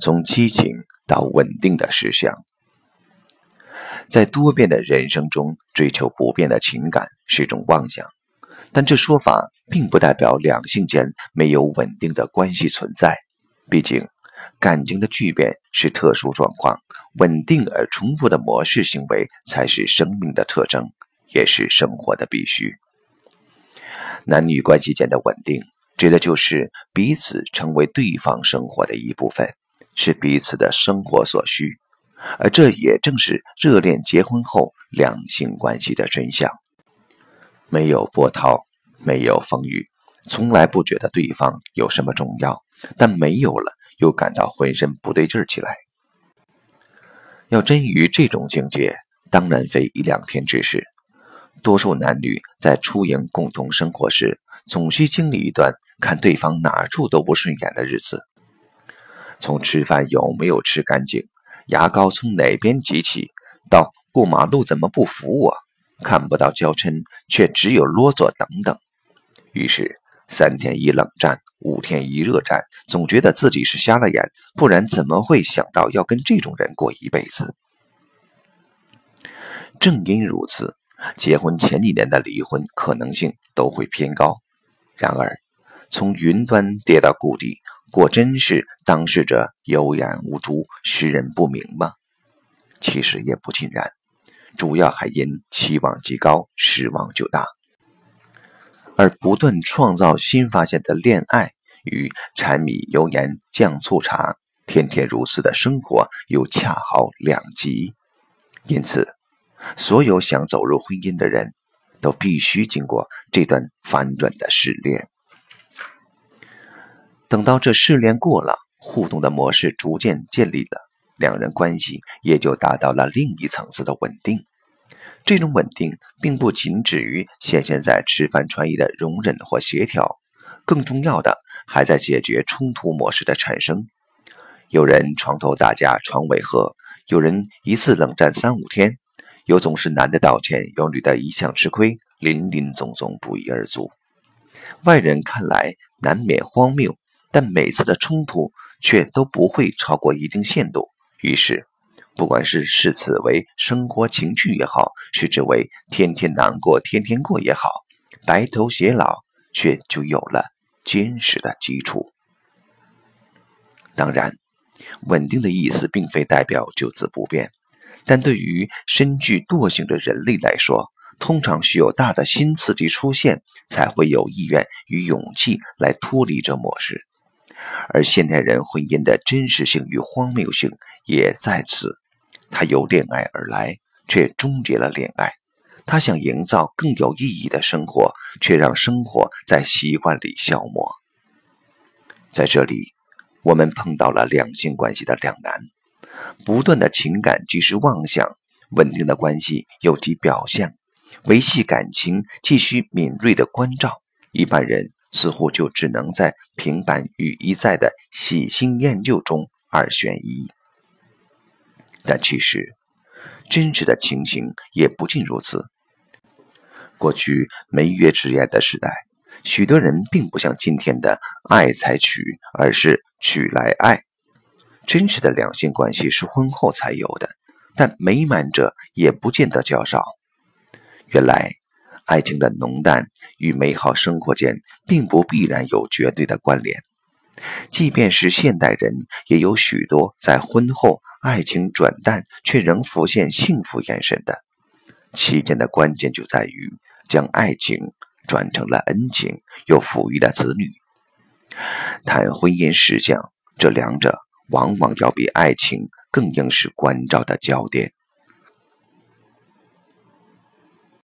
从激情到稳定的实相。在多变的人生中追求不变的情感是种妄想，但这说法并不代表两性间没有稳定的关系存在。毕竟，感情的巨变是特殊状况，稳定而重复的模式行为才是生命的特征，也是生活的必须。男女关系间的稳定，指的就是彼此成为对方生活的一部分，是彼此的生活所需。而这也正是热恋结婚后两性关系的真相。没有波涛，没有风雨，从来不觉得对方有什么重要，但没有了，又感到浑身不对劲起来。要臻于这种境界，当然非一两天之事。多数男女在初营共同生活时，总需经历一段看对方哪处都不顺眼的日子，从吃饭有没有吃干净。牙膏从哪边挤起？到过马路怎么不扶我？看不到娇嗔，却只有啰嗦等等。于是三天一冷战，五天一热战，总觉得自己是瞎了眼，不然怎么会想到要跟这种人过一辈子？正因如此，结婚前几年的离婚可能性都会偏高。然而，从云端跌到谷底。果真是当事者有眼无珠，识人不明吗？其实也不尽然，主要还因期望极高，失望就大。而不断创造新发现的恋爱与柴米油盐酱醋茶，天天如此的生活又恰好两极。因此，所有想走入婚姻的人，都必须经过这段反转的试炼。等到这试炼过了，互动的模式逐渐建立了，两人关系也就达到了另一层次的稳定。这种稳定并不仅止于显现在吃饭穿衣的容忍或协调，更重要的还在解决冲突模式的产生。有人床头打架床尾和，有人一次冷战三五天，有总是男的道歉，有女的一向吃亏，林林总总不一而足。外人看来难免荒谬。但每次的冲突却都不会超过一定限度，于是，不管是视此为生活情趣也好，视之为天天难过天天过也好，白头偕老却就有了坚实的基础。当然，稳定的意思并非代表就此不变，但对于身具惰性的人类来说，通常需有大的新刺激出现，才会有意愿与勇气来脱离这模式。而现代人婚姻的真实性与荒谬性也在此，他由恋爱而来，却终结了恋爱；他想营造更有意义的生活，却让生活在习惯里消磨。在这里，我们碰到了两性关系的两难：不断的情感即是妄想，稳定的关系又即表象，维系感情既需敏锐的关照。一般人。似乎就只能在平板与一再的喜新厌旧中二选一，但其实真实的情形也不尽如此。过去没约之言的时代，许多人并不像今天的爱才娶，而是娶来爱。真实的两性关系是婚后才有的，但美满者也不见得较少。原来。爱情的浓淡与美好生活间并不必然有绝对的关联，即便是现代人，也有许多在婚后爱情转淡却仍浮现幸福眼神的。其间的关键就在于将爱情转成了恩情，又抚育了子女。谈婚姻实相，这两者往往要比爱情更应是关照的焦点。